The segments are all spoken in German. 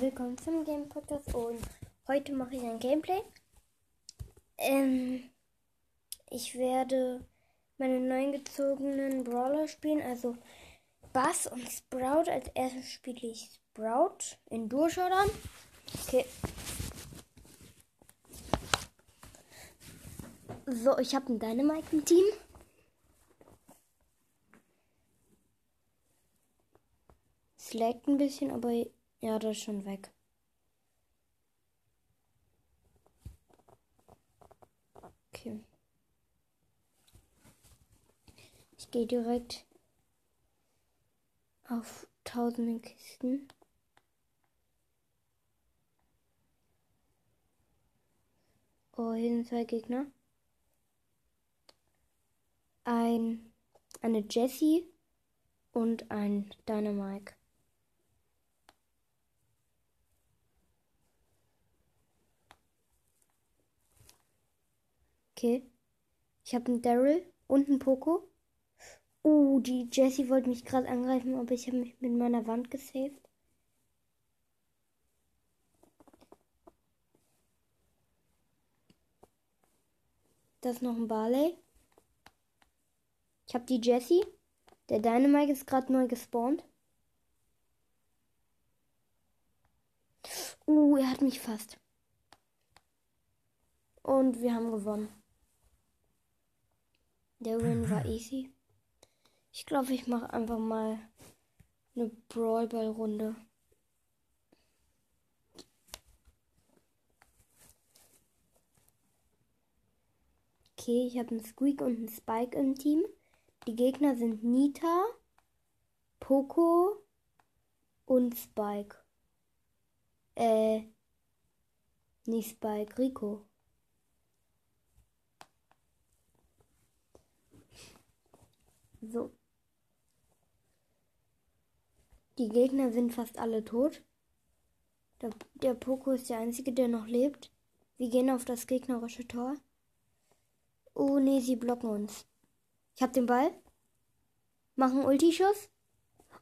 willkommen zum Game Podcast und heute mache ich ein Gameplay. Ähm, ich werde meine neuen gezogenen Brawler spielen, also Bass und Sprout. Als erstes spiele ich Sprout in Durchschauern. Okay. So, ich habe ein Dynamite im Team. Es leckt ein bisschen, aber ja, das ist schon weg. Okay. Ich gehe direkt auf tausende Kisten. Oh, hier sind zwei Gegner. Ein, eine Jessie und ein Dynamite. Okay. Ich habe einen Daryl und einen Poco. Uh, die Jessie wollte mich gerade angreifen, aber ich habe mich mit meiner Wand gesaved. Da ist noch ein Barley. Ich habe die Jessie. Der Dynamite ist gerade neu gespawnt. Uh, er hat mich fast. Und wir haben gewonnen. Der Win war easy. Ich glaube, ich mache einfach mal eine Brawlball-Runde. Okay, ich habe einen Squeak und einen Spike im Team. Die Gegner sind Nita, Poco und Spike. Äh, nicht Spike, Rico. So. Die Gegner sind fast alle tot. Der, der Poco ist der einzige, der noch lebt. Wir gehen auf das gegnerische Tor. Oh nee, sie blocken uns. Ich hab den Ball. Machen Ulti-Schuss.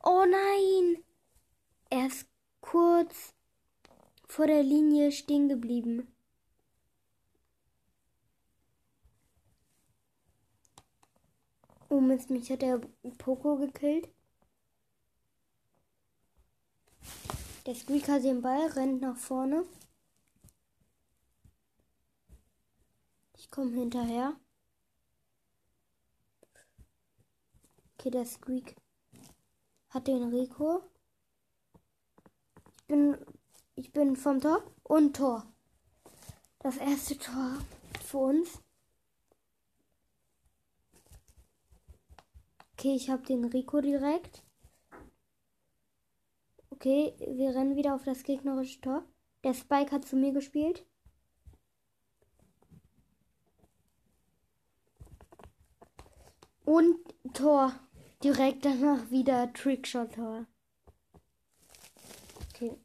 Oh nein! Er ist kurz vor der Linie stehen geblieben. Oh Mist, mich hat der Poco gekillt. Der Squeak hat den Ball, rennt nach vorne. Ich komme hinterher. Okay, der Squeak hat den Rico. Ich bin, ich bin vom Tor und Tor. Das erste Tor für uns. Okay, ich habe den Rico direkt. Okay, wir rennen wieder auf das gegnerische Tor. Der Spike hat zu mir gespielt. Und Tor. Direkt danach wieder Trickshot-Tor. Okay.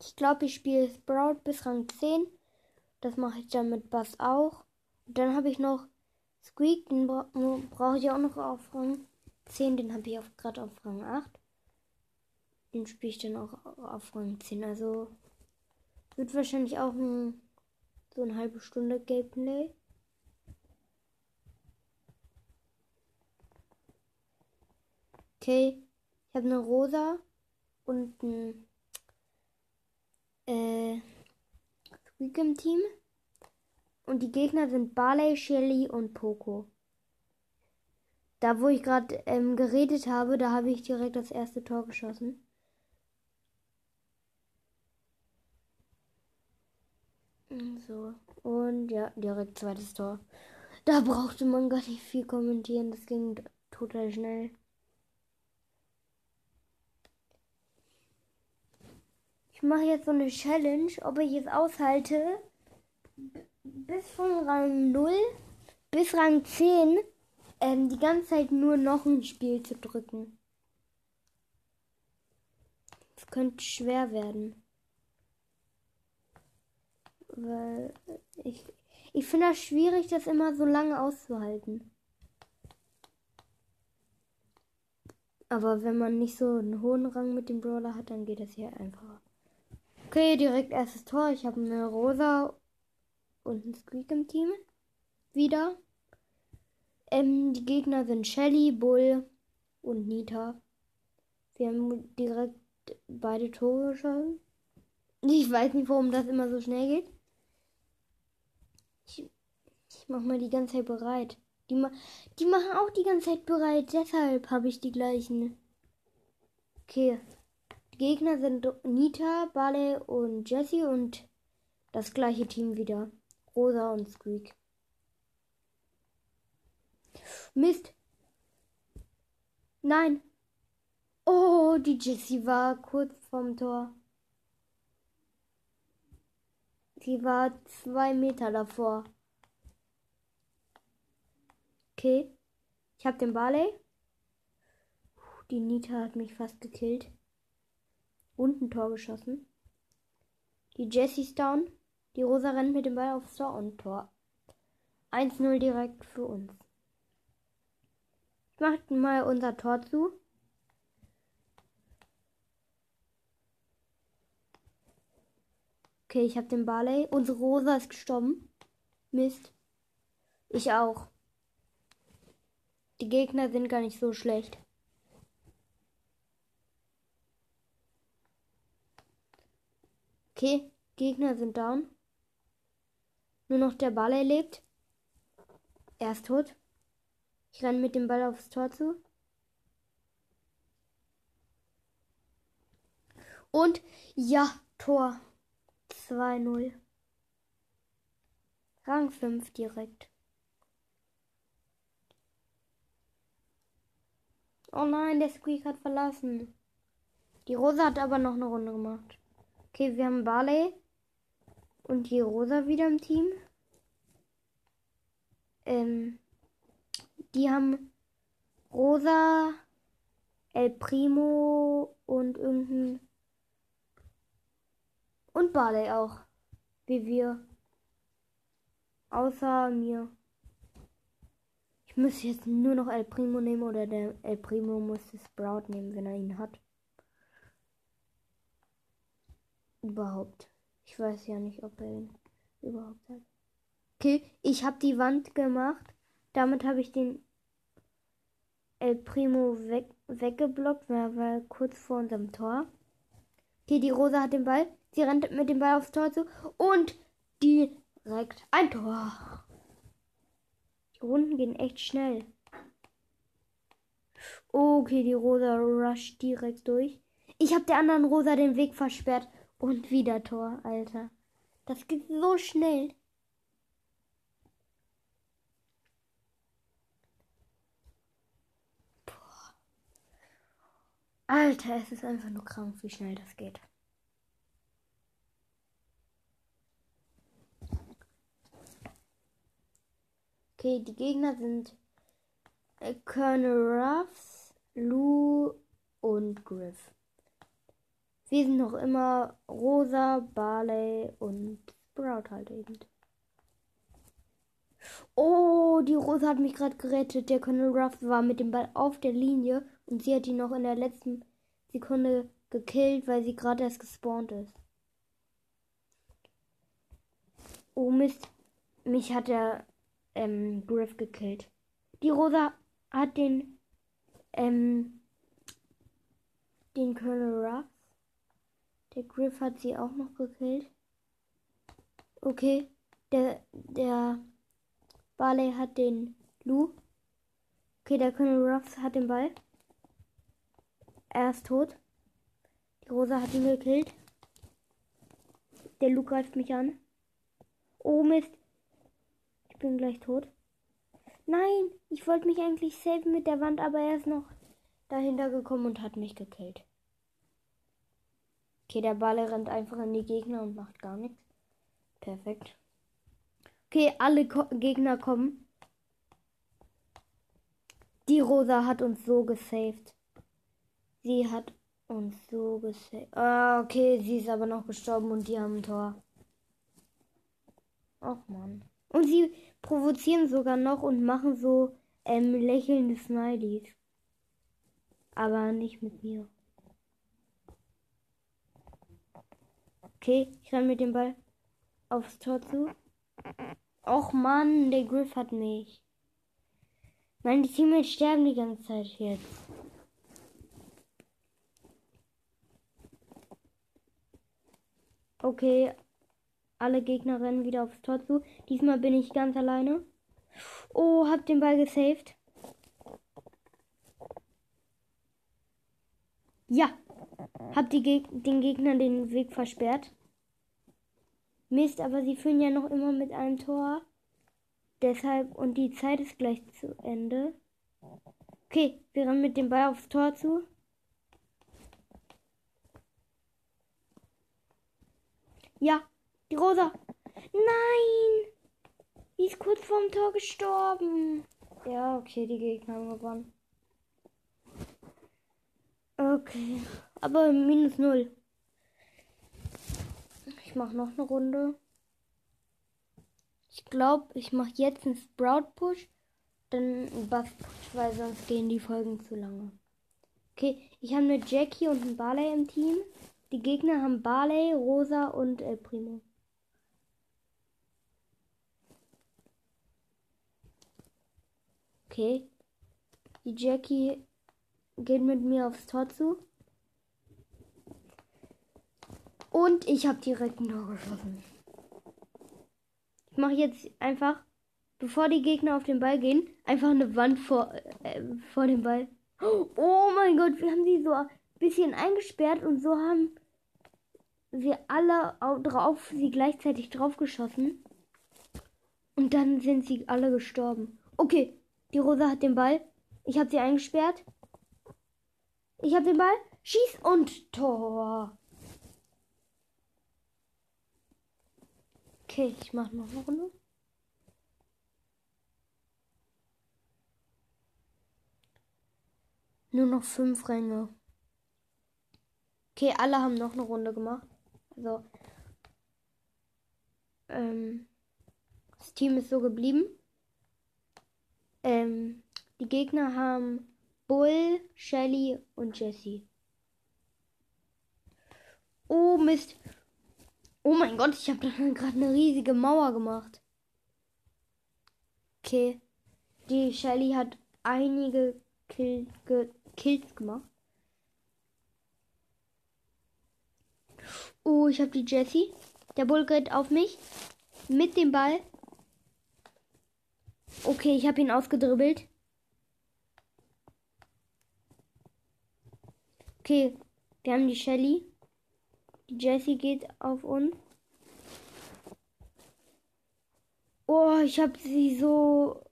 Ich glaube, ich spiele Sprout bis Rang 10. Das mache ich dann mit Bass auch. Und dann habe ich noch Squeak, den bra brauche ich auch noch auf Rang 10. Den habe ich gerade auf Rang 8. Den spiele ich dann auch auf Rang 10. Also wird wahrscheinlich auch ein, so eine halbe Stunde Gameplay. Okay, ich habe eine Rosa und ein äh, Squeak im Team. Und die Gegner sind Barley, Shelly und Poco. Da, wo ich gerade ähm, geredet habe, da habe ich direkt das erste Tor geschossen. So. Und ja, direkt zweites Tor. Da brauchte man gar nicht viel kommentieren. Das ging total schnell. Ich mache jetzt so eine Challenge, ob ich es aushalte, bis von Rang 0 bis Rang 10 ähm, die ganze Zeit nur noch ein Spiel zu drücken. Das könnte schwer werden. Weil ich, ich finde das schwierig, das immer so lange auszuhalten. Aber wenn man nicht so einen hohen Rang mit dem Brawler hat, dann geht das hier einfacher. Okay, direkt erstes Tor. Ich habe eine Rosa und einen Squeak im Team. Wieder. Ähm, die Gegner sind Shelly, Bull und Nita. Wir haben direkt beide Tore geschossen. Ich weiß nicht, warum das immer so schnell geht. Ich, ich mach mal die ganze Zeit bereit. Die, ma die machen auch die ganze Zeit bereit. Deshalb habe ich die gleichen. Okay. Die Gegner sind Nita, Bale und Jesse und das gleiche Team wieder. Rosa und Squeak. Mist. Nein. Oh, die Jessie war kurz vorm Tor. Sie war zwei Meter davor. Okay. Ich habe den Barley. Die Nita hat mich fast gekillt. Und ein Tor geschossen. Die Jessie ist down. Die Rosa rennt mit dem Ball aufs Tor und Tor. 1-0 direkt für uns. Ich mache mal unser Tor zu. Okay, ich habe den Barley. Unsere Rosa ist gestorben. Mist. Ich auch. Die Gegner sind gar nicht so schlecht. Okay, Gegner sind down. Nur noch der Ball erlebt. Er ist tot. Ich renne mit dem Ball aufs Tor zu. Und ja, Tor. 2-0. Rang 5 direkt. Oh nein, der Squeak hat verlassen. Die Rosa hat aber noch eine Runde gemacht. Okay, wir haben Barley und die Rosa wieder im Team. Ähm, die haben Rosa, El Primo und irgendein und Barley auch. Wie wir. Außer mir. Ich muss jetzt nur noch El Primo nehmen oder der El Primo muss Sprout nehmen, wenn er ihn hat. Überhaupt. Ich weiß ja nicht, ob er ihn überhaupt hat. Okay, ich habe die Wand gemacht. Damit habe ich den El Primo weg, weggeblockt, weil er war kurz vor unserem Tor. Okay, die Rosa hat den Ball. Sie rennt mit dem Ball aufs Tor zu und direkt ein Tor. Die Runden gehen echt schnell. Okay, die Rosa rusht direkt durch. Ich habe der anderen Rosa den Weg versperrt. Und wieder Tor, Alter. Das geht so schnell. Boah. Alter, es ist einfach nur krank, wie schnell das geht. Okay, die Gegner sind äh, Colonel Ruffs, Lou und Griff. Wir sind noch immer Rosa, Barley und Sprout halt eben. Oh, die Rosa hat mich gerade gerettet. Der Colonel Ruff war mit dem Ball auf der Linie und sie hat ihn noch in der letzten Sekunde gekillt, weil sie gerade erst gespawnt ist. Oh Mist, mich hat der ähm, Griff gekillt. Die Rosa hat den, ähm, den Colonel Ruff. Der Griff hat sie auch noch gekillt. Okay, der, der Barley hat den Lou. Okay, der Colonel Ruffs hat den Ball. Er ist tot. Die Rosa hat ihn gekillt. Der Lu greift mich an. Oh Mist. Ich bin gleich tot. Nein, ich wollte mich eigentlich saven mit der Wand, aber er ist noch dahinter gekommen und hat mich gekillt. Okay, der Ball rennt einfach in die Gegner und macht gar nichts. Perfekt. Okay, alle Ko Gegner kommen. Die Rosa hat uns so gesaved. Sie hat uns so gesaved. Ah, okay, sie ist aber noch gestorben und die haben ein Tor. Ach man. Und sie provozieren sogar noch und machen so ähm, lächelnde Smileys. Aber nicht mit mir. Okay, ich renne mit dem Ball aufs Tor zu. Och Mann, der Griff hat mich. Meine Teammates sterben die ganze Zeit jetzt. Okay, alle Gegner rennen wieder aufs Tor zu. Diesmal bin ich ganz alleine. Oh, hab den Ball gesaved. Ja, hab Geg den Gegner den Weg versperrt. Mist, aber sie führen ja noch immer mit einem Tor. Deshalb, und die Zeit ist gleich zu Ende. Okay, wir rennen mit dem Ball aufs Tor zu. Ja, die Rosa. Nein! Die ist kurz vorm Tor gestorben. Ja, okay, die Gegner haben gewonnen. Okay, aber minus null. Ich mache noch eine Runde. Ich glaube, ich mache jetzt einen Sprout Push, dann einen Buff Push, weil sonst gehen die Folgen zu lange. Okay, ich habe eine Jackie und einen Barley im Team. Die Gegner haben Barley, Rosa und El Primo. Okay. Die Jackie geht mit mir aufs Tor zu. Und ich habe direkt ein Tor geschossen. Ich mache jetzt einfach, bevor die Gegner auf den Ball gehen, einfach eine Wand vor, äh, vor dem Ball. Oh mein Gott, wir haben sie so ein bisschen eingesperrt und so haben wir alle drauf, sie gleichzeitig draufgeschossen. Und dann sind sie alle gestorben. Okay, die Rosa hat den Ball. Ich habe sie eingesperrt. Ich habe den Ball. Schieß und Tor. Okay, ich mache noch eine Runde. Nur noch fünf Ränge. Okay, alle haben noch eine Runde gemacht. Also, ähm, das Team ist so geblieben. Ähm, die Gegner haben Bull, Shelly und Jesse. Oh Mist. Oh mein Gott, ich habe gerade eine riesige Mauer gemacht. Okay. Die Shelly hat einige Kill, ge, Kills gemacht. Oh, ich habe die Jessie. Der Bull geht auf mich. Mit dem Ball. Okay, ich habe ihn ausgedribbelt. Okay, wir haben die Shelly. Jessie geht auf uns. Oh, ich habe sie so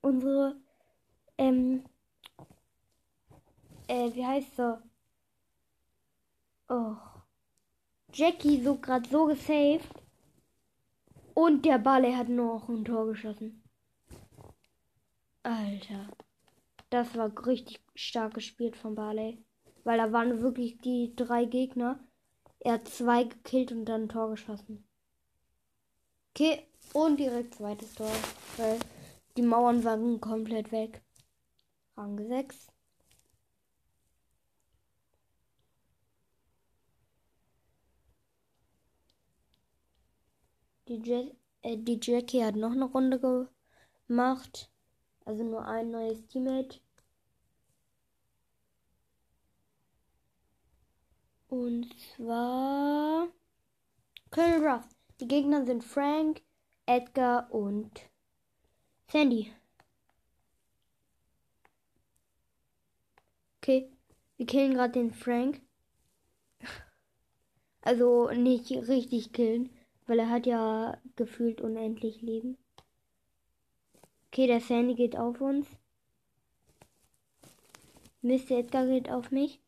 unsere ähm äh wie heißt so? Oh. Jackie so gerade so gesaved. Und der Balle hat noch ein Tor geschossen. Alter. Das war richtig stark gespielt von Barley. Weil da waren wirklich die drei Gegner. Er hat zwei gekillt und dann ein Tor geschossen. Okay, und direkt zweites Tor. Weil die Mauern waren komplett weg. Rang 6. Die, Jack äh, die Jackie hat noch eine Runde gemacht. Also nur ein neues Teammate. Und zwar Colonel Ruff. Die Gegner sind Frank, Edgar und Sandy. Okay, wir killen gerade den Frank. Also nicht richtig killen. Weil er hat ja gefühlt unendlich Leben. Okay, der Sandy geht auf uns. Mr. Edgar geht auf mich.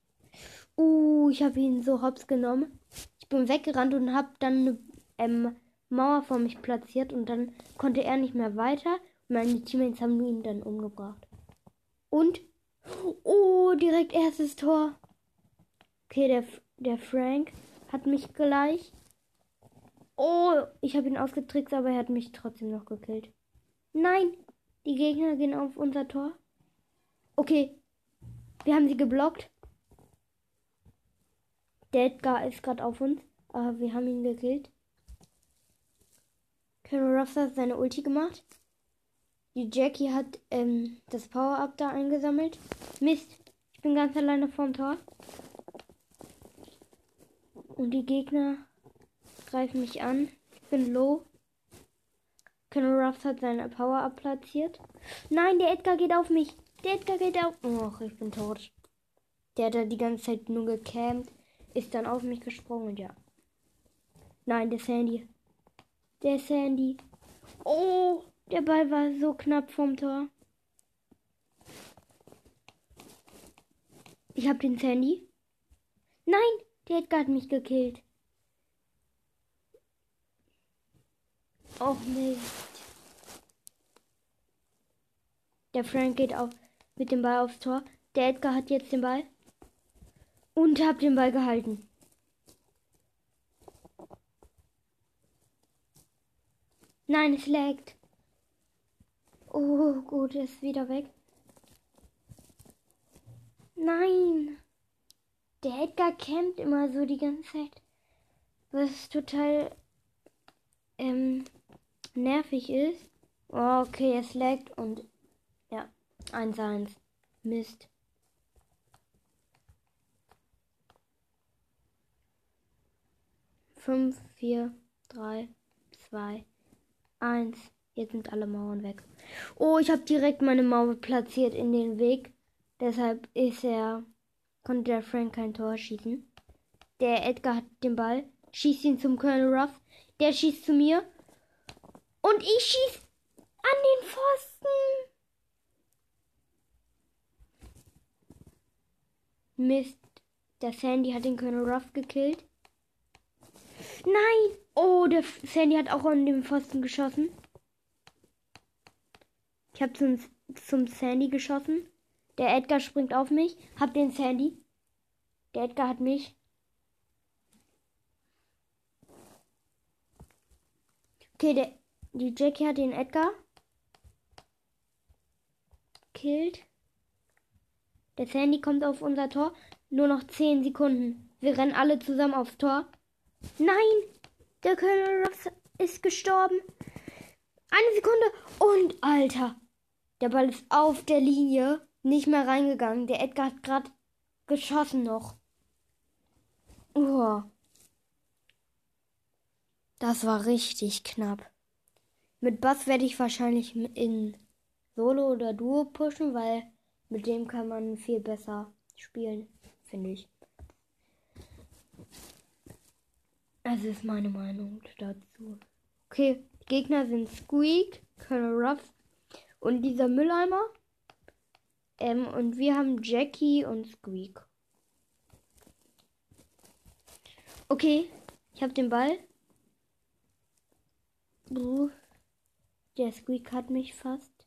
Uh, ich habe ihn so hops genommen. Ich bin weggerannt und habe dann eine ähm, Mauer vor mich platziert und dann konnte er nicht mehr weiter. Meine Teammates haben ihn dann umgebracht. Und, oh, direkt erstes Tor. Okay, der, der Frank hat mich gleich. Oh, ich habe ihn ausgetrickst, aber er hat mich trotzdem noch gekillt. Nein, die Gegner gehen auf unser Tor. Okay. Wir haben sie geblockt. Der Edgar ist gerade auf uns. Aber wir haben ihn gekillt. Colonel Ruffs hat seine Ulti gemacht. Die Jackie hat ähm, das Power-Up da eingesammelt. Mist. Ich bin ganz alleine vorm Tor. Und die Gegner greifen mich an. Ich bin low. Colonel Ruffs hat seine Power-Up platziert. Nein, der Edgar geht auf mich. Der Edgar geht auf. Och, ich bin tot. Der hat da die ganze Zeit nur gecampt. Ist dann auf mich gesprungen ja. Nein, der Sandy. Der Sandy. Oh, der Ball war so knapp vom Tor. Ich hab den Sandy. Nein, der Edgar hat mich gekillt. Och Mist. Der Frank geht auf, mit dem Ball aufs Tor. Der Edgar hat jetzt den Ball. Und hab den Ball gehalten. Nein, es laggt. Oh, gut, ist wieder weg. Nein. Der Edgar campt immer so die ganze Zeit. Was total ähm, nervig ist. Oh, okay, es laggt und ja, 1-1. Mist. Fünf, vier, drei, zwei, eins. Jetzt sind alle Mauern weg. Oh, ich habe direkt meine Mauer platziert in den Weg. Deshalb ist er, konnte der Frank kein Tor schießen. Der Edgar hat den Ball, schießt ihn zum Colonel Ruff. Der schießt zu mir. Und ich schieß an den Pfosten. Mist. Der Sandy hat den Colonel Ruff gekillt. Nein! Oh, der Sandy hat auch an den Pfosten geschossen. Ich habe zum, zum Sandy geschossen. Der Edgar springt auf mich. Hab den Sandy. Der Edgar hat mich. Okay, der, die Jackie hat den Edgar. Killt. Der Sandy kommt auf unser Tor. Nur noch 10 Sekunden. Wir rennen alle zusammen aufs Tor. Nein! Der Colonel Ruffs ist gestorben. Eine Sekunde. Und Alter. Der Ball ist auf der Linie. Nicht mehr reingegangen. Der Edgar hat gerade geschossen noch. Oh. Das war richtig knapp. Mit Bass werde ich wahrscheinlich in Solo oder Duo pushen, weil mit dem kann man viel besser spielen, finde ich. Also ist meine Meinung dazu. Okay, Gegner sind Squeak, Colonel Ruff und dieser Mülleimer. Ähm, und wir haben Jackie und Squeak. Okay, ich habe den Ball. Der Squeak hat mich fast.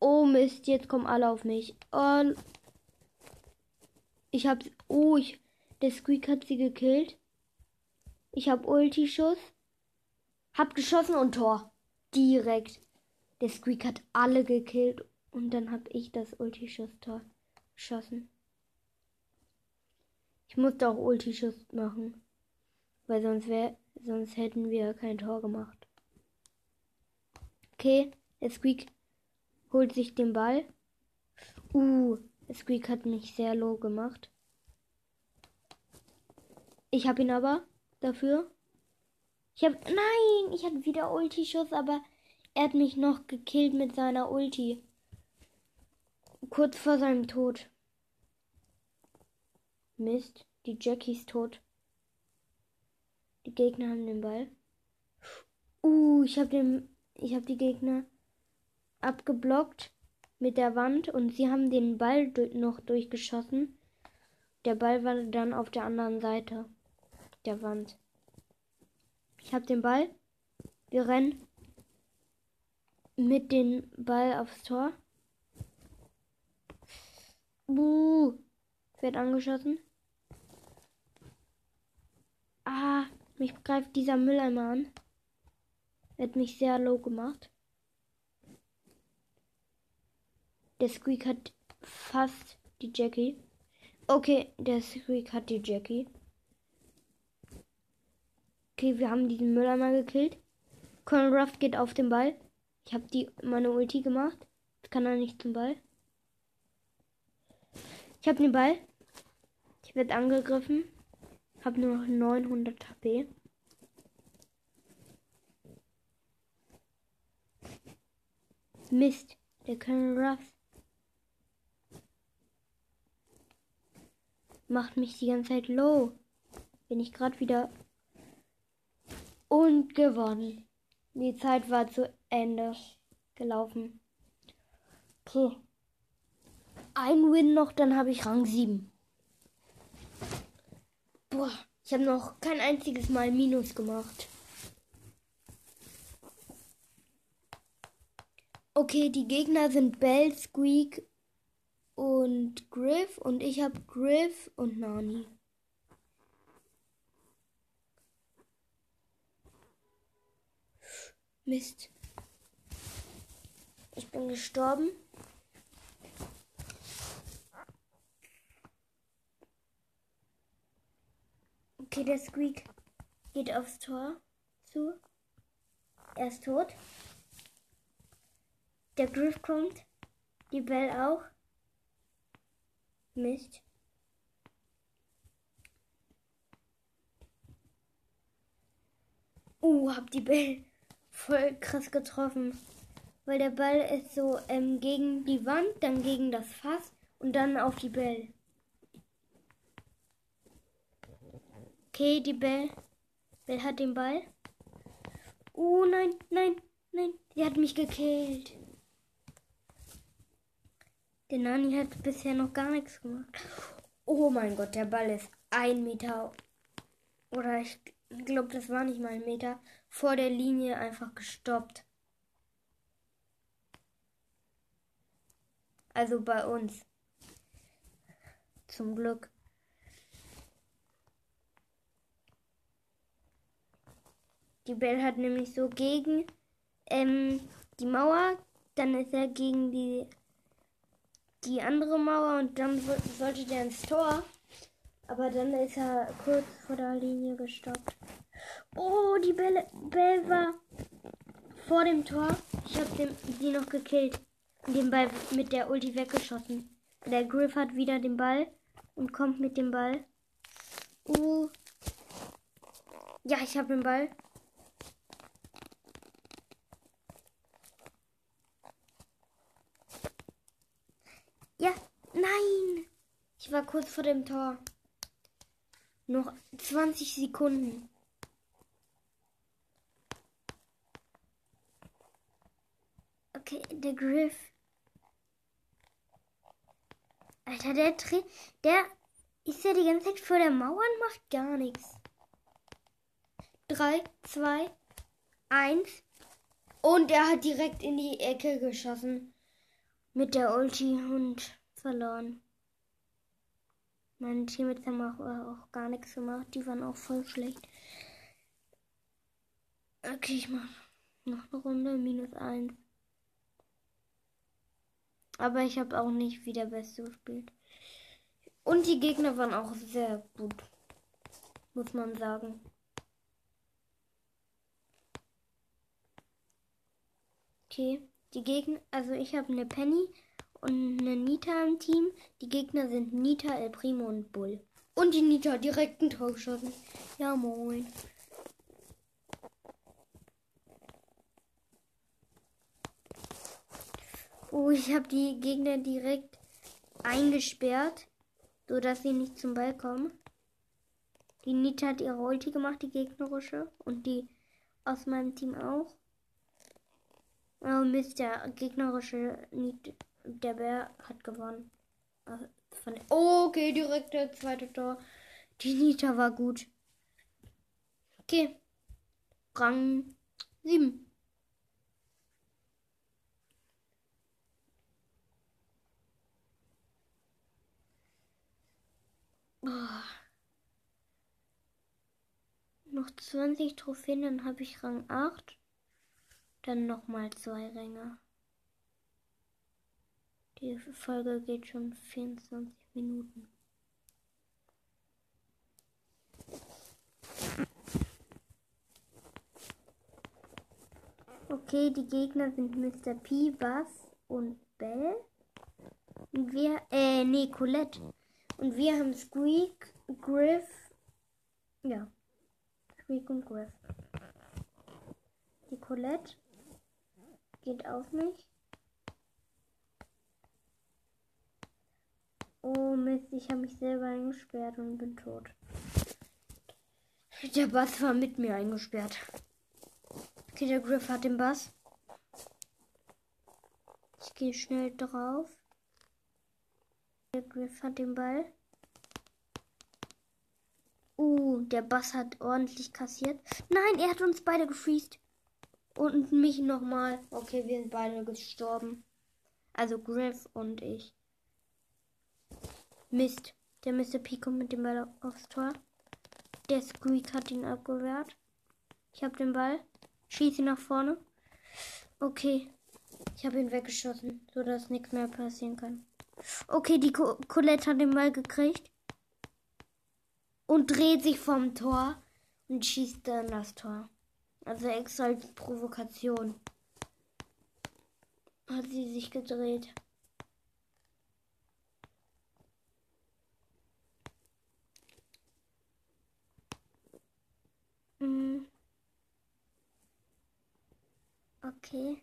Oh Mist, jetzt kommen alle auf mich. Oh, ich hab. Oh, ich, der Squeak hat sie gekillt. Ich hab Ulti-Schuss. Hab geschossen und Tor. Direkt. Der Squeak hat alle gekillt. Und dann hab ich das Ulti-Schuss-Tor geschossen. Ich musste auch Ulti-Schuss machen. Weil sonst wäre sonst hätten wir kein Tor gemacht. Okay, der Squeak holt sich den Ball. Uh, der Squeak hat mich sehr low gemacht. Ich habe ihn aber dafür. Ich habe nein, ich hatte wieder Ulti-Schuss, aber er hat mich noch gekillt mit seiner Ulti. Kurz vor seinem Tod. Mist, die Jackie ist tot. Die Gegner haben den Ball. Uh, ich habe den, ich habe die Gegner abgeblockt mit der Wand und sie haben den Ball noch durchgeschossen. Der Ball war dann auf der anderen Seite der Wand. Ich habe den Ball. Wir rennen mit dem Ball aufs Tor. Buh. Wird angeschossen. Ah, mich greift dieser Mülleimer an. Hat mich sehr low gemacht. Der Squeak hat fast die Jackie. Okay, der Squeak hat die Jackie. Okay, wir haben diesen Müller mal gekillt. Colonel Ruff geht auf den Ball. Ich habe die meine Ulti gemacht. Jetzt kann er nicht zum Ball. Ich habe den Ball. Ich werde angegriffen. Habe nur noch 900 HP. Mist, der Colonel Ruff macht mich die ganze Zeit low. Bin ich gerade wieder und gewonnen. Die Zeit war zu Ende gelaufen. Okay. Ein Win noch, dann habe ich Rang 7. Boah, ich habe noch kein einziges Mal Minus gemacht. Okay, die Gegner sind Bell, Squeak und Griff und ich habe Griff und Nani. Mist. Ich bin gestorben. Okay, der Squeak geht aufs Tor zu. Er ist tot. Der Griff kommt. Die Bell auch. Mist. Uh, hab die Bell voll krass getroffen. Weil der Ball ist so ähm, gegen die Wand, dann gegen das Fass und dann auf die Bell. Okay, die Bell. Bell hat den Ball. Oh nein, nein, nein. Die hat mich gekillt. Der Nani hat bisher noch gar nichts gemacht. Oh mein Gott, der Ball ist ein Meter. Oder ich glaube, das war nicht mal ein Meter. Vor der Linie einfach gestoppt. Also bei uns. Zum Glück. Die Bell hat nämlich so gegen ähm, die Mauer, dann ist er gegen die die andere Mauer und dann sollte der ins Tor. Aber dann ist er kurz vor der Linie gestoppt. Oh, die Bälle, Bell war vor dem Tor. Ich habe sie noch gekillt. Den Ball mit der Ulti weggeschossen. Der Griff hat wieder den Ball und kommt mit dem Ball. Uh. Ja, ich habe den Ball. Ja, nein. Ich war kurz vor dem Tor. Noch 20 Sekunden. Okay, der Griff. Alter, der Dreh, der ist ja die ganze Zeit vor der Mauer und macht gar nichts. 3, 2, 1. Und er hat direkt in die Ecke geschossen mit der Ulti und verloren. Meine Teammates haben auch, auch gar nichts gemacht. Die waren auch voll schlecht. Okay, ich mach noch eine Runde. Minus 1. Aber ich habe auch nicht wie der Beste gespielt. Und die Gegner waren auch sehr gut. Muss man sagen. Okay. Die Gegner, also ich habe eine Penny und eine Nita im Team. Die Gegner sind Nita, El Primo und Bull. Und die Nita direkt ein Tor geschossen. Ja, moin. Oh, ich habe die Gegner direkt eingesperrt, so dass sie nicht zum Ball kommen. Die Nita hat ihre Ulti gemacht, die gegnerische. Und die aus meinem Team auch. Oh Mist, der gegnerische der Bär hat gewonnen. Oh, okay, direkt der zweite Tor. Die Nita war gut. Okay. Rang 7. Oh. Noch 20 Trophäen, dann habe ich Rang 8. Dann nochmal zwei Ränge. Die Folge geht schon 24 Minuten. Okay, die Gegner sind Mr. P, Bass und Bell. Und wir, äh, nee, Colette. Und wir haben Squeak, Griff. Ja. Squeak und Griff. Die Colette geht auf mich. Oh Mist, ich habe mich selber eingesperrt und bin tot. Der Bass war mit mir eingesperrt. Okay, der Griff hat den Bass. Ich gehe schnell drauf. Der Griff hat den Ball. Uh, der Bass hat ordentlich kassiert. Nein, er hat uns beide gefreezed. Und mich nochmal. Okay, wir sind beide gestorben. Also Griff und ich. Mist. Der Mr. P kommt mit dem Ball aufs Tor. Der Squeak hat ihn abgewehrt. Ich habe den Ball. Schieße nach vorne. Okay. Ich habe ihn weggeschossen, sodass nichts mehr passieren kann. Okay, die Co Colette hat den Ball gekriegt. Und dreht sich vom Tor und schießt dann das Tor. Also extra als Provokation. Hat sie sich gedreht. Mhm. Okay.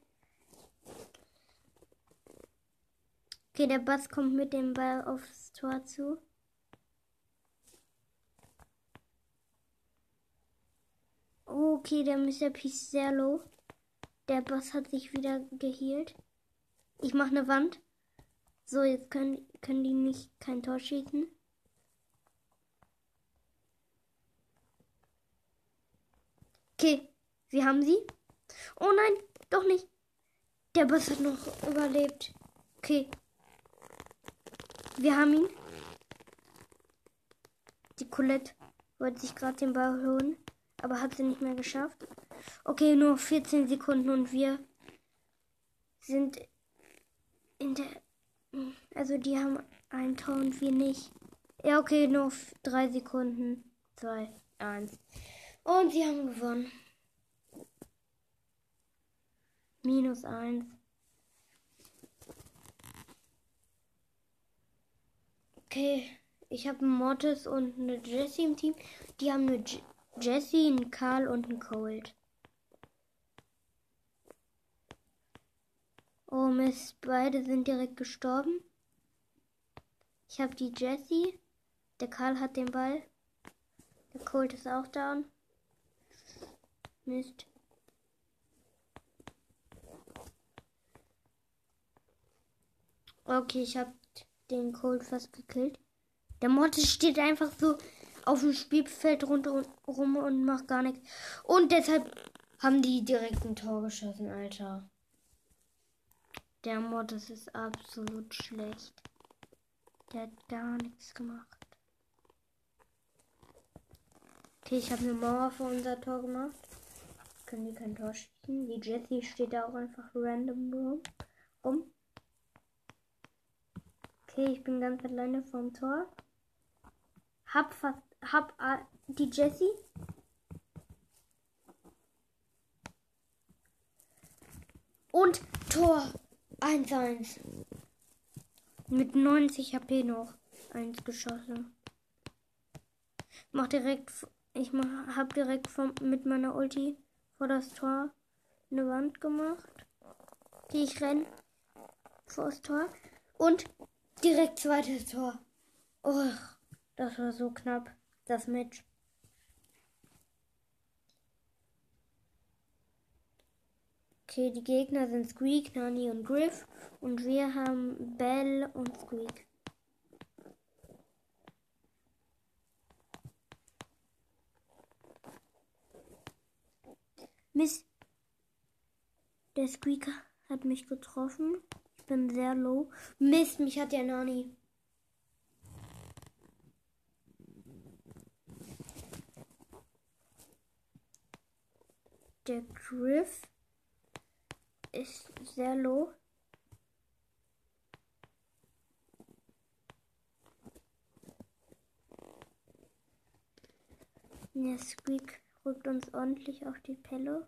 Okay, der Bass kommt mit dem Ball aufs Tor zu. Okay, der Mr. P ist sehr low. Der Boss hat sich wieder geheilt. Ich mache eine Wand. So, jetzt können, können die nicht kein Tor schießen. Okay, wir haben sie. Oh nein, doch nicht. Der Boss hat noch überlebt. Okay. Wir haben ihn. Die Colette wollte sich gerade den Ball holen aber hat sie nicht mehr geschafft. Okay, nur 14 Sekunden und wir sind in der. Also die haben ein Tor und wir nicht. Ja, okay, nur drei Sekunden. Zwei, eins. Und sie haben gewonnen. Minus eins. Okay, ich habe einen Mortis und eine Jessie im Team. Die haben eine Jesse, ein Karl und ein Cold. Oh Mist, beide sind direkt gestorben. Ich habe die Jessie. Der Karl hat den Ball. Der Cold ist auch down. Mist. Okay, ich habe den Cold fast gekillt. Der Mortis steht einfach so auf dem Spielfeld rundherum und macht gar nichts. Und deshalb haben die direkt ein Tor geschossen, Alter. Der Mod, das ist absolut schlecht. Der hat gar nichts gemacht. Okay, ich habe eine Mauer für unser Tor gemacht. Können die kein Tor schießen. Die Jessie steht da auch einfach random rum. Okay, ich bin ganz alleine vom Tor. Hab fast hab äh, die Jessie. Und Tor 1-1. Mit 90 HP noch eins geschossen. Mach direkt, ich mach, hab direkt vom, mit meiner Ulti vor das Tor eine Wand gemacht. Die ich renn vor das Tor. Und direkt zweites Tor. Oh, das war so knapp das Match. Okay, die Gegner sind Squeak, Nani und Griff. Und wir haben Bell und Squeak. Mist. Der Squeaker hat mich getroffen bin sehr low. Mist, mich hat der Nani. Der Griff ist sehr low. Der Squeak rückt uns ordentlich auf die Pelle.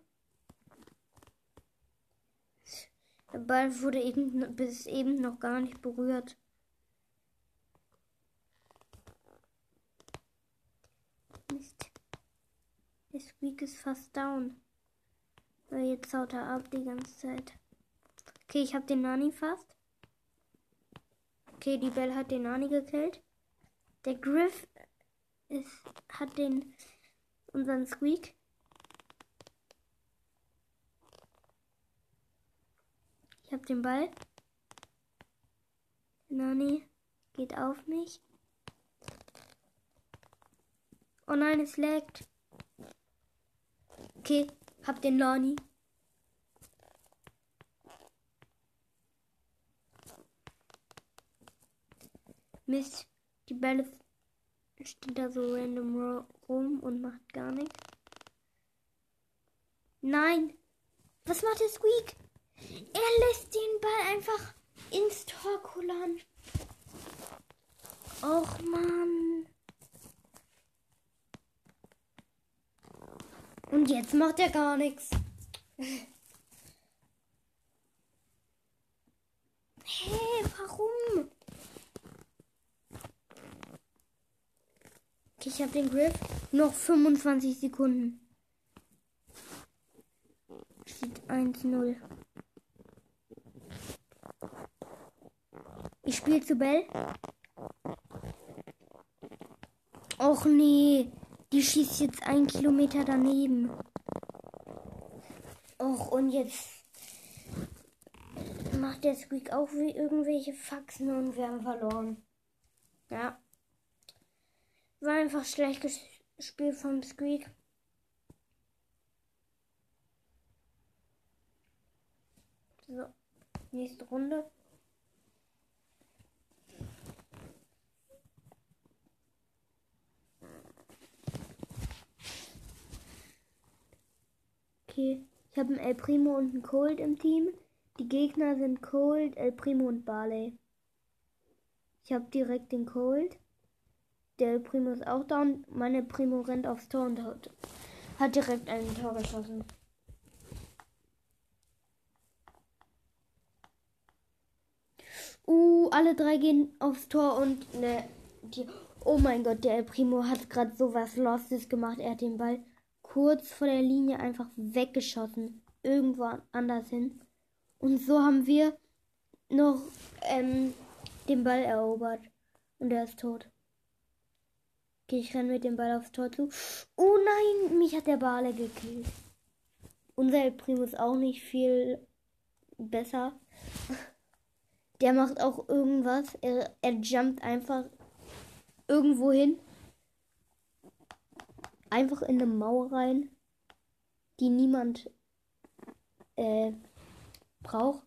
Der Ball wurde eben bis eben noch gar nicht berührt. Mist. Der Squeak ist fast down. Weil jetzt haut er ab die ganze Zeit. Okay, ich habe den Nani fast. Okay, die Belle hat den Nani gekillt. Der Griff ist, hat den unseren Squeak. Ich habe den Ball. Nani geht auf mich. Oh nein, es laggt. Okay, hab den Nani. Mist, die Bälle steht da so random rum und macht gar nichts. Nein! Was macht der Squeak? Er lässt den Ball einfach ins Tor kullern. Och Mann. Und jetzt macht er gar nichts. Hey, warum? Okay, ich habe den Griff. Noch 25 Sekunden. Steht 1-0. Ich spiele zu Bell. Och nee. Die schießt jetzt einen Kilometer daneben. Och, und jetzt macht der Squeak auch wie irgendwelche Faxen und wir haben verloren. Ja. War einfach schlecht gespielt vom Squeak. So, nächste Runde. Okay, ich habe einen El Primo und einen Cold im Team. Die Gegner sind Cold, El Primo und Barley. Ich habe direkt den Cold. Der El Primo ist auch da und meine Primo rennt aufs Tor und hat, hat direkt ein Tor geschossen. Uh, alle drei gehen aufs Tor und ne, die, oh mein Gott, der El Primo hat gerade sowas Lostes gemacht. Er hat den Ball kurz vor der Linie einfach weggeschossen. Irgendwo anders hin. Und so haben wir noch ähm, den Ball erobert. Und er ist tot. Okay, ich renne mit dem Ball aufs Tor zu. Oh nein, mich hat der Bale gekillt. Unser Primo ist auch nicht viel besser. Der macht auch irgendwas. Er, er jumpt einfach irgendwo hin einfach in eine Mauer rein, die niemand äh, braucht.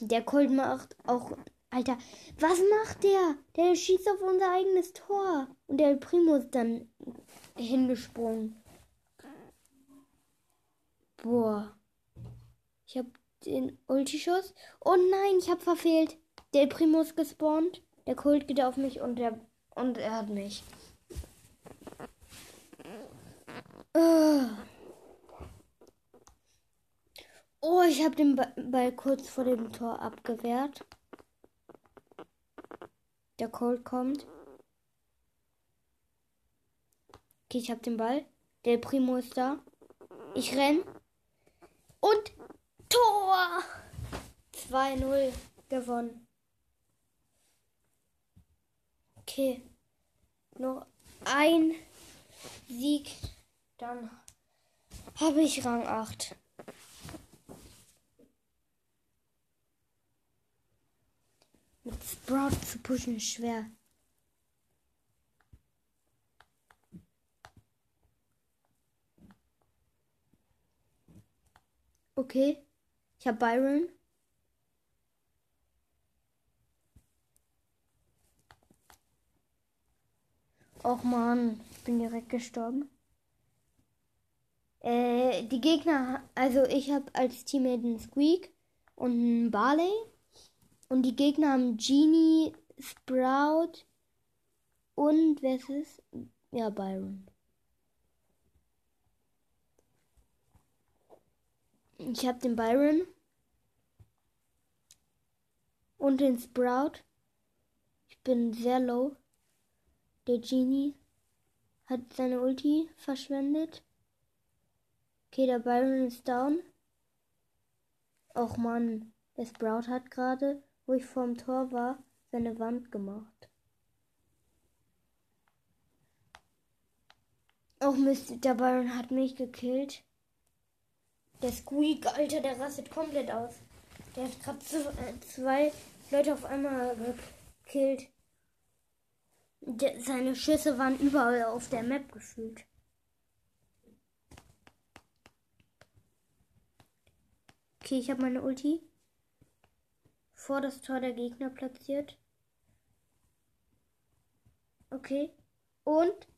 Der Colt macht auch. Alter, was macht der? Der schießt auf unser eigenes Tor. Und der Primo ist dann hingesprungen. Boah. Ich hab den Ulti-Schuss. Oh nein, ich hab verfehlt. Der Primus gespawnt. Der Kult geht auf mich und der und er hat mich. Oh, ich habe den Ball kurz vor dem Tor abgewehrt. Der Colt kommt. Okay, ich habe den Ball. Der Primo ist da. Ich renn. Und Tor! 2-0 gewonnen. Okay. Noch ein Sieg. Dann habe ich Rang 8. Mit Sprout zu pushen ist schwer. Okay. Ich habe Byron. Och man, ich bin direkt gestorben. Äh, die Gegner, also ich habe als Teammate einen Squeak und einen Barley. Und die Gegner haben Genie, Sprout und wer ist es? Ja, Byron. Ich habe den Byron und den Sprout. Ich bin sehr low. Der Genie hat seine Ulti verschwendet. Okay, der Byron ist down. Och man, der Sprout hat gerade, wo ich vorm Tor war, seine Wand gemacht. Och Mist, der Byron hat mich gekillt. Der Squeak, Alter, der rastet komplett aus. Der hat gerade äh, zwei Leute auf einmal gekillt. Der, seine Schüsse waren überall auf der Map gefühlt. Okay, ich habe meine Ulti vor das Tor der Gegner platziert. Okay. Und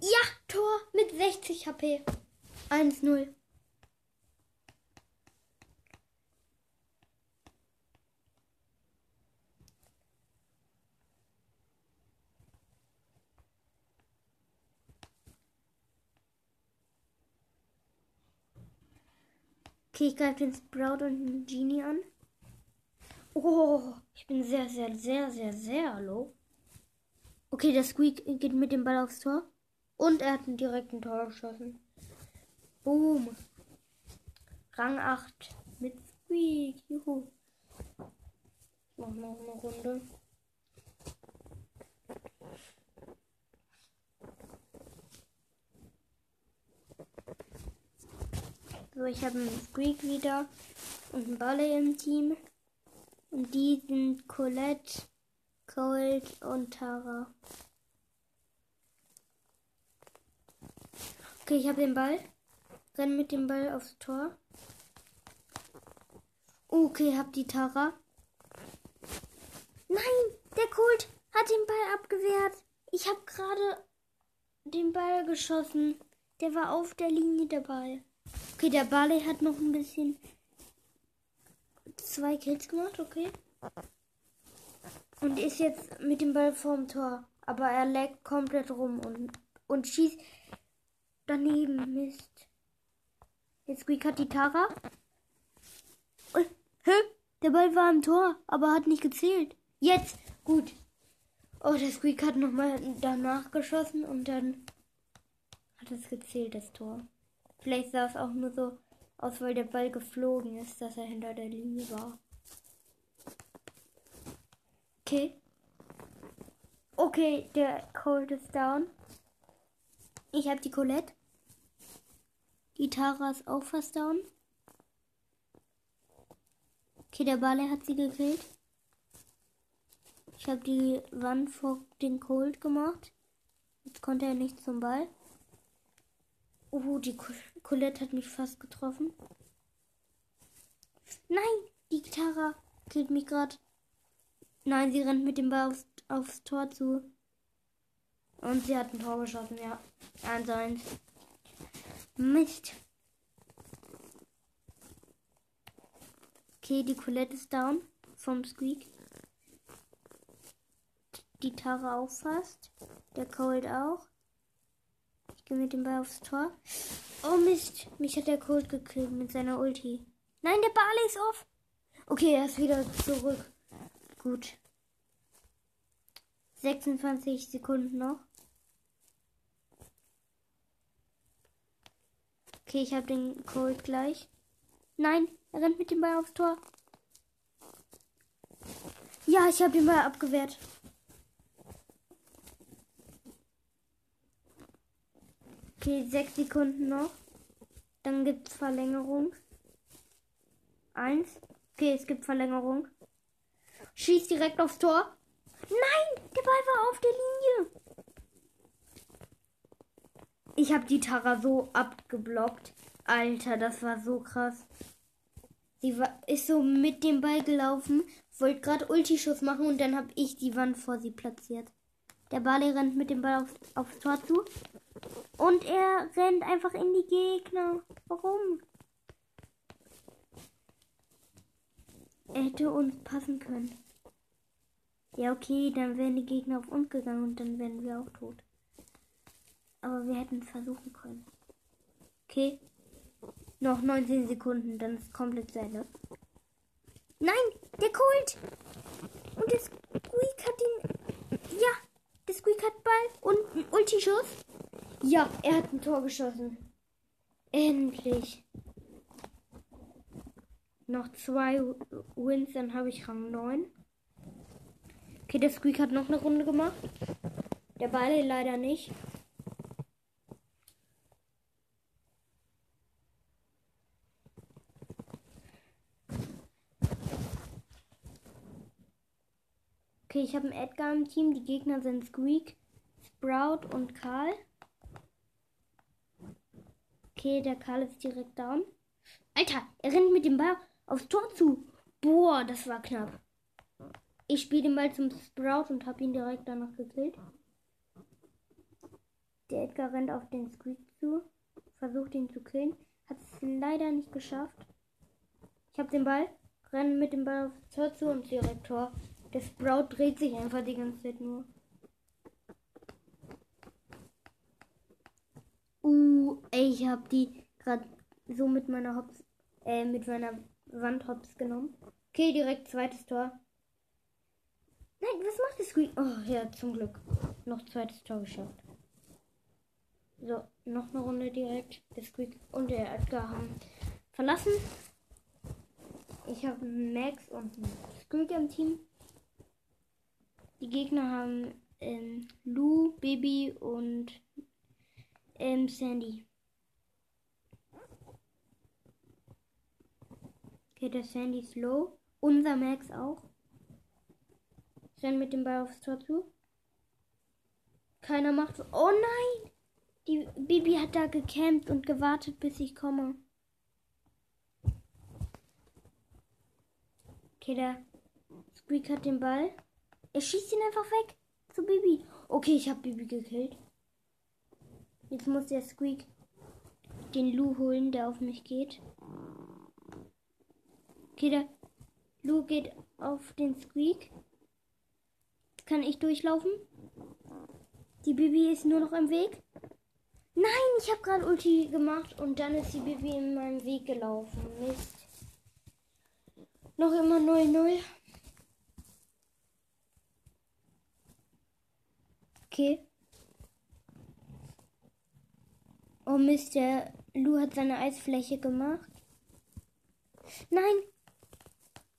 ja, Tor mit 60 HP. 1-0. Okay, ich greife den Sprout und den Genie an. Oh, ich bin sehr, sehr, sehr, sehr, sehr low. Okay, der Squeak geht mit dem Ball aufs Tor. Und er hat einen direkten Tor geschossen. Boom. Rang 8 mit Squeak. Juhu. Ich mach noch eine Runde. So, ich habe einen Squeak wieder und einen Balle im Team. Und die sind Colette, Cold und Tara. Okay, ich habe den Ball. Renn mit dem Ball aufs Tor. Okay, hab die Tara. Nein, der Colt hat den Ball abgewehrt. Ich habe gerade den Ball geschossen. Der war auf der Linie dabei. Okay, der Barley hat noch ein bisschen zwei Kills gemacht, okay. Und ist jetzt mit dem Ball vorm Tor. Aber er leckt komplett rum und, und schießt daneben. Mist. Jetzt Squeak hat die Tara. Und, hä? Der Ball war im Tor, aber hat nicht gezählt. Jetzt! Gut. Oh, der Squeak hat nochmal danach geschossen und dann hat es gezählt, das Tor. Vielleicht sah es auch nur so aus, weil der Ball geflogen ist, dass er hinter der Linie war. Okay. Okay, der Cold ist down. Ich habe die Colette. Die Tara ist auch fast down. Okay, der Balle hat sie gekillt. Ich habe die Wand vor den Cold gemacht. Jetzt konnte er nicht zum Ball. Oh, die Colette hat mich fast getroffen. Nein, die Tara killt mich gerade. Nein, sie rennt mit dem Ball aufs, aufs Tor zu. Und sie hat ein Tor geschossen, ja. 1-1. Mist. Okay, die Colette ist down vom Squeak. Die Tara auch fast. Der Cold auch. Ich mit dem Ball aufs Tor. Oh Mist, mich hat der Cold gekillt mit seiner Ulti. Nein, der Ball ist off. Okay, er ist wieder zurück. Gut. 26 Sekunden noch. Okay, ich habe den Cold gleich. Nein, er rennt mit dem Ball aufs Tor. Ja, ich habe den Ball abgewehrt. Okay, sechs Sekunden noch. Dann gibt es Verlängerung. Eins. Okay, es gibt Verlängerung. Schießt direkt aufs Tor. Nein, der Ball war auf der Linie. Ich habe die Tara so abgeblockt. Alter, das war so krass. Sie war, ist so mit dem Ball gelaufen, wollte gerade Ultischuss machen und dann habe ich die Wand vor sie platziert. Der Bali rennt mit dem Ball auf, aufs Tor zu. Und er rennt einfach in die Gegner. Warum? Er hätte uns passen können. Ja, okay, dann wären die Gegner auf uns gegangen und dann wären wir auch tot. Aber wir hätten es versuchen können. Okay. Noch 19 Sekunden, dann ist komplett zu Ende. Nein, der Colt! Und der Squeak hat den. Ja, der Squeak hat Ball und einen Ulti-Schuss. Ja, er hat ein Tor geschossen. Endlich. Noch zwei Wins, dann habe ich Rang 9. Okay, der Squeak hat noch eine Runde gemacht. Der Ball leider nicht. Okay, ich habe einen Edgar im Team. Die Gegner sind Squeak, Sprout und Karl. Okay, der Karl ist direkt down. Alter, er rennt mit dem Ball aufs Tor zu. Boah, das war knapp. Ich spiele den Ball zum Sprout und habe ihn direkt danach gekillt. Der Edgar rennt auf den Squeak zu, versucht ihn zu killen, hat es leider nicht geschafft. Ich habe den Ball, renne mit dem Ball aufs Tor zu und direkt Tor. Der Sprout dreht sich einfach die ganze Zeit nur. Uh, ey, ich habe die gerade so mit meiner Hops, äh, mit meiner Wand Hops genommen. Okay, direkt zweites Tor. Nein, was macht das Squeak? Oh, ja, zum Glück. Noch zweites Tor geschafft. So, noch eine Runde direkt. Der Squeak und der Edgar haben verlassen. Ich habe Max und Squeak im Team. Die Gegner haben ähm, Lou, Baby und ähm, Sandy. Okay, der Sandy ist low. Unser Max auch. Rennt mit dem Ball aufs Tor zu. Keiner macht. Oh nein! Die Bibi hat da gecampt und gewartet, bis ich komme. Okay, der Squeak hat den Ball. Er schießt ihn einfach weg zu Bibi. Okay, ich habe Bibi gekillt. Jetzt muss der Squeak den Lu holen, der auf mich geht. Okay, der Lu geht auf den Squeak. Kann ich durchlaufen? Die Bibi ist nur noch im Weg. Nein, ich habe gerade Ulti gemacht und dann ist die Bibi in meinem Weg gelaufen. Mist. Noch immer 0-0. Okay. Oh Mist, der Lu hat seine Eisfläche gemacht. Nein!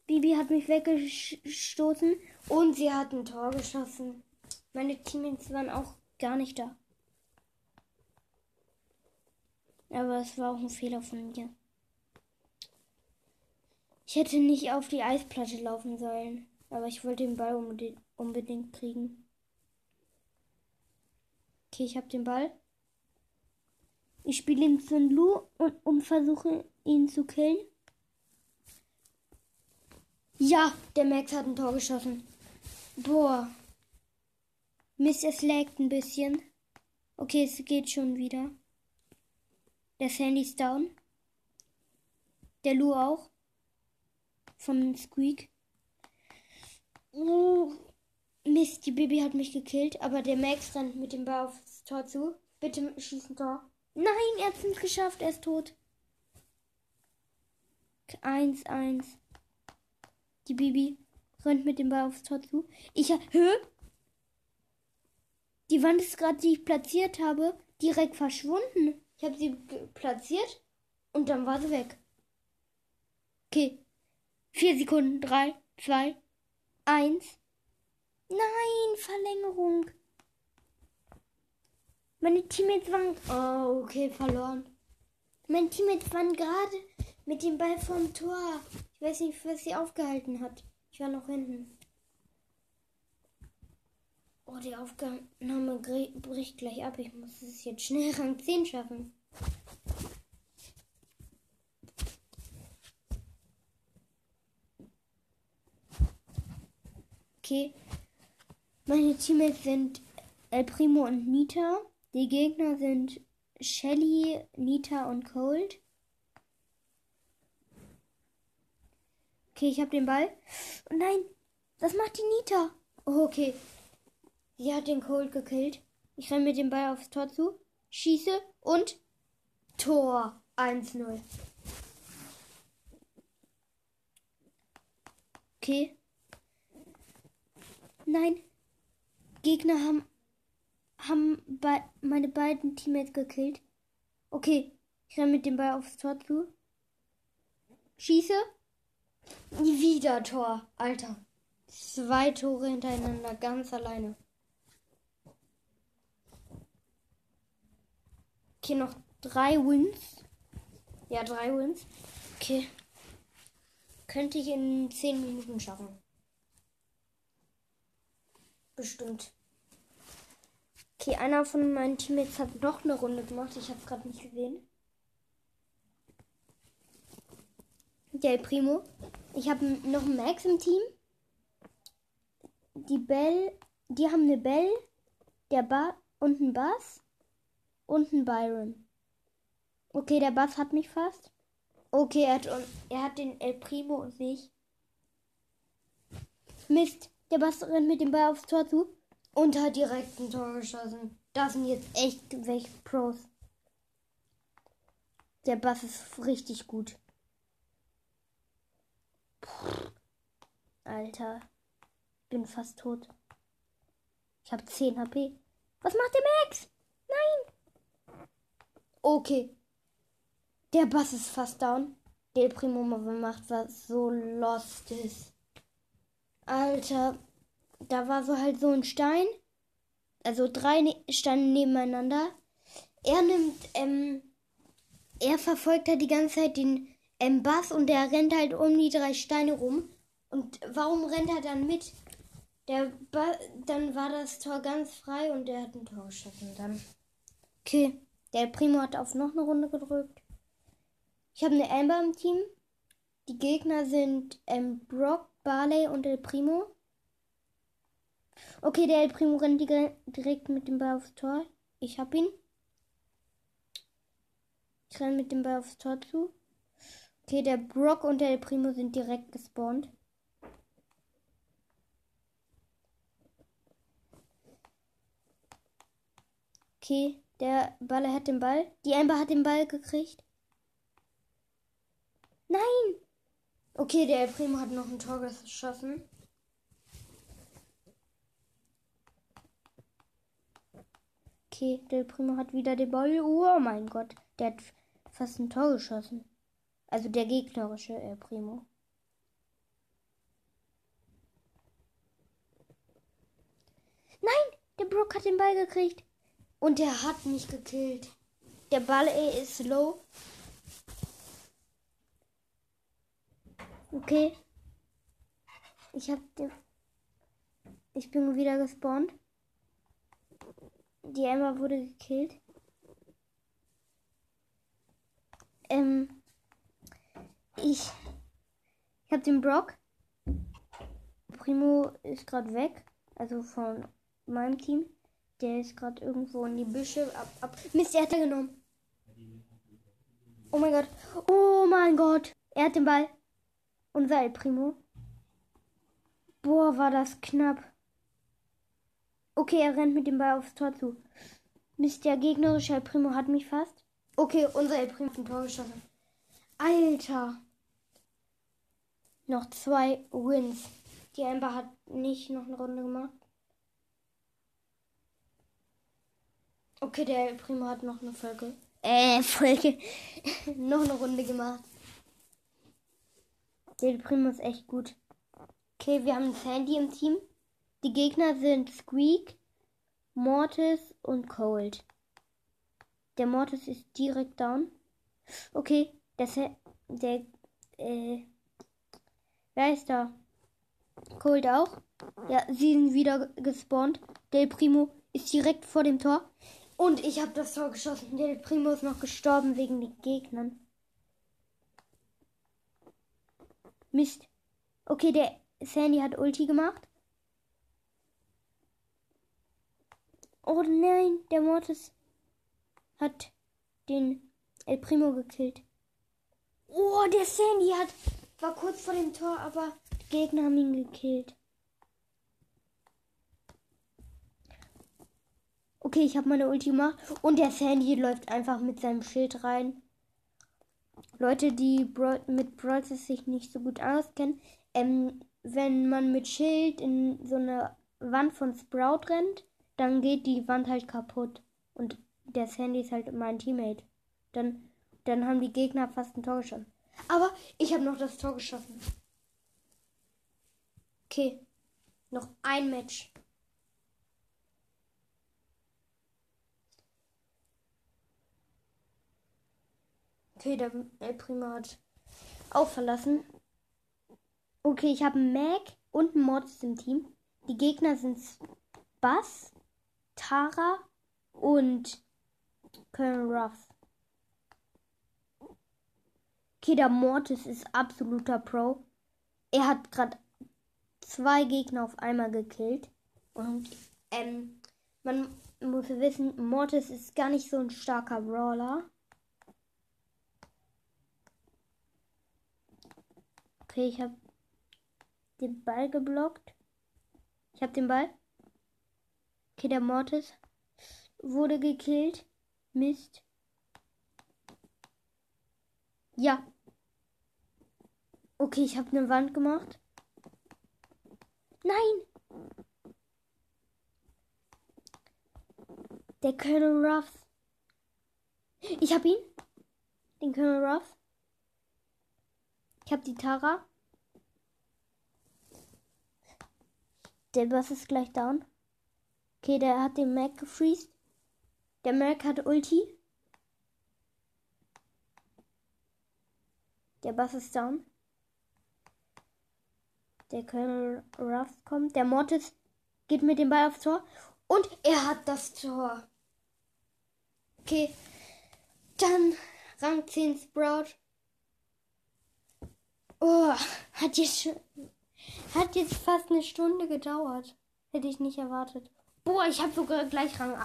Bibi hat mich weggestoßen und sie hat ein Tor geschossen. Meine Teammates waren auch gar nicht da. Aber es war auch ein Fehler von mir. Ich hätte nicht auf die Eisplatte laufen sollen. Aber ich wollte den Ball unbedingt kriegen. Okay, ich habe den Ball. Ich spiele ihn zu Lu und um versuche ihn zu killen. Ja, der Max hat ein Tor geschossen. Boah. Mist, es laggt ein bisschen. Okay, es geht schon wieder. Der Sandy ist down. Der Lu auch. Vom Squeak. Oh, Mist, die Baby hat mich gekillt, aber der Max rennt mit dem Ball aufs Tor zu. Bitte schießen Tor. Nein, er hat es nicht geschafft, er ist tot. 1-1. Die Baby rennt mit dem Ball aufs Tor zu. Ich hä? Die Wand ist gerade, die ich platziert habe, direkt verschwunden. Ich habe sie platziert und dann war sie weg. Okay. Vier Sekunden. Drei, zwei, eins. Nein, Verlängerung. Meine Teammates waren. Oh, okay, verloren. Meine Teammates waren gerade mit dem Ball vom Tor. Ich weiß nicht, was sie aufgehalten hat. Ich war noch hinten. Oh, die Aufnahme bricht gleich ab. Ich muss es jetzt schnell Rang 10 schaffen. Okay. Meine Teammates sind El Primo und Nita. Die Gegner sind Shelly, Nita und Cold. Okay, ich habe den Ball. Oh nein, was macht die Nita? Oh, okay. Sie hat den Cold gekillt. Ich renne mit dem Ball aufs Tor zu, schieße und Tor 1-0. Okay. Nein. Gegner haben, haben be meine beiden Teammates gekillt. Okay. Ich renne mit dem Ball aufs Tor zu. Schieße. Wieder Tor. Alter. Zwei Tore hintereinander, ganz alleine. Okay, noch drei Wins. Ja, drei Wins. Okay. Könnte ich in zehn Minuten schaffen. Bestimmt. Okay, einer von meinen Teammates hat noch eine Runde gemacht. Ich habe es gerade nicht gesehen. Der Primo. Ich habe noch einen Max im Team. Die Bell, die haben eine Bell, der ba und ein Bass und ein Byron. Okay, der Bass hat mich fast. Okay, er hat, er hat den El Primo und mich. Mist, der Bass rennt mit dem Ball aufs Tor zu und hat direkt ein Tor geschossen. Das sind jetzt echt welche Pros. Der Bass ist richtig gut. Alter. Bin fast tot. Ich habe 10 HP. Was macht der Max? Nein. Okay. Der Bass ist fast down. Der Primo macht was so lost ist. Alter. Da war so halt so ein Stein. Also drei ne Steine nebeneinander. Er nimmt, ähm, er verfolgt halt die ganze Zeit den ähm, Bass und der rennt halt um die drei Steine rum. Und warum rennt er dann mit? Der ba dann war das Tor ganz frei und der hat ein Tor geschossen dann. Okay, der Primo hat auf noch eine Runde gedrückt. Ich habe eine Amber im Team. Die Gegner sind ähm, Brock, Barley und El Primo. Okay, der El Primo rennt direkt mit dem Ball aufs Tor. Ich hab ihn. Ich renne mit dem Ball aufs Tor zu. Okay, der Brock und der El Primo sind direkt gespawnt. Okay, der Baller hat den Ball. Die Amber hat den Ball gekriegt. Nein! Okay, der El Primo hat noch ein Tor geschossen. Okay, der Primo hat wieder den Ball. Oh mein Gott, der hat fast ein Tor geschossen. Also der gegnerische El Primo. Nein, der Brook hat den Ball gekriegt. Und der hat mich gekillt. Der Ball ey, ist low. Okay. Ich hab den. Ich bin wieder gespawnt. Die Emma wurde gekillt. Ähm. Ich. Ich hab den Brock. Primo ist gerade weg. Also von meinem Team. Der ist gerade irgendwo in die Büsche. Ab, ab. Mist, er hat er genommen. Oh mein Gott. Oh mein Gott. Er hat den Ball. Unser El Primo. Boah, war das knapp. Okay, er rennt mit dem Ball aufs Tor zu. Mist, der gegnerische El Primo hat mich fast. Okay, unser El Primo hat ein Tor geschossen. Alter. Noch zwei Wins. Die Amber hat nicht noch eine Runde gemacht. Okay, der Primo hat noch eine Folge. Äh, Folge. noch eine Runde gemacht. Der Primo ist echt gut. Okay, wir haben Sandy im Team. Die Gegner sind Squeak, Mortis und Cold. Der Mortis ist direkt down. Okay, das der äh wer ist da? Cold auch. Ja, sie sind wieder gespawnt. Del Primo ist direkt vor dem Tor. Und ich habe das Tor geschossen. Der Primo ist noch gestorben wegen den Gegnern. Mist. Okay, der Sandy hat Ulti gemacht. Oh nein, der Mortis hat den El Primo gekillt. Oh, der Sandy hat war kurz vor dem Tor, aber die Gegner haben ihn gekillt. Okay, ich habe meine Ulti gemacht. Und der Sandy läuft einfach mit seinem Schild rein. Leute, die Bra mit Brawl sich nicht so gut auskennen, ähm, wenn man mit Schild in so eine Wand von Sprout rennt, dann geht die Wand halt kaputt. Und der Sandy ist halt mein Teammate. Dann, dann haben die Gegner fast ein Tor geschossen. Aber ich habe noch das Tor geschossen. Okay. Noch ein Match. Okay, der El Primo hat auch verlassen. Okay, ich habe Mac und Mods im Team. Die Gegner sind Bass, Tara und Colonel Ruffs. Okay, der Mortis ist absoluter Pro. Er hat gerade zwei Gegner auf einmal gekillt. Und ähm, man muss wissen, Mortis ist gar nicht so ein starker Brawler. Okay, ich habe den Ball geblockt. Ich habe den Ball. Okay, der Mortis wurde gekillt. Mist. Ja. Okay, ich habe eine Wand gemacht. Nein! Der Colonel Ruffs. Ich hab ihn. Den Colonel Ruffs. Ich hab die Tara. Der Boss ist gleich down. Okay, der hat den Mac gefreezed. Der Mac hat Ulti. Der Boss ist down. Der Colonel Ruff kommt. Der Mortis geht mit dem Ball aufs Tor. Und er hat das Tor. Okay. Dann Rang 10 Sprout. Oh, hat jetzt schon, hat jetzt fast eine Stunde gedauert. Hätte ich nicht erwartet. Boah, ich habe sogar gleich Rang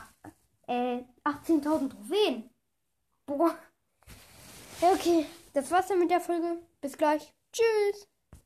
äh, 18.000 Trophäen. Boah. Okay, das war's dann mit der Folge. Bis gleich. Tschüss.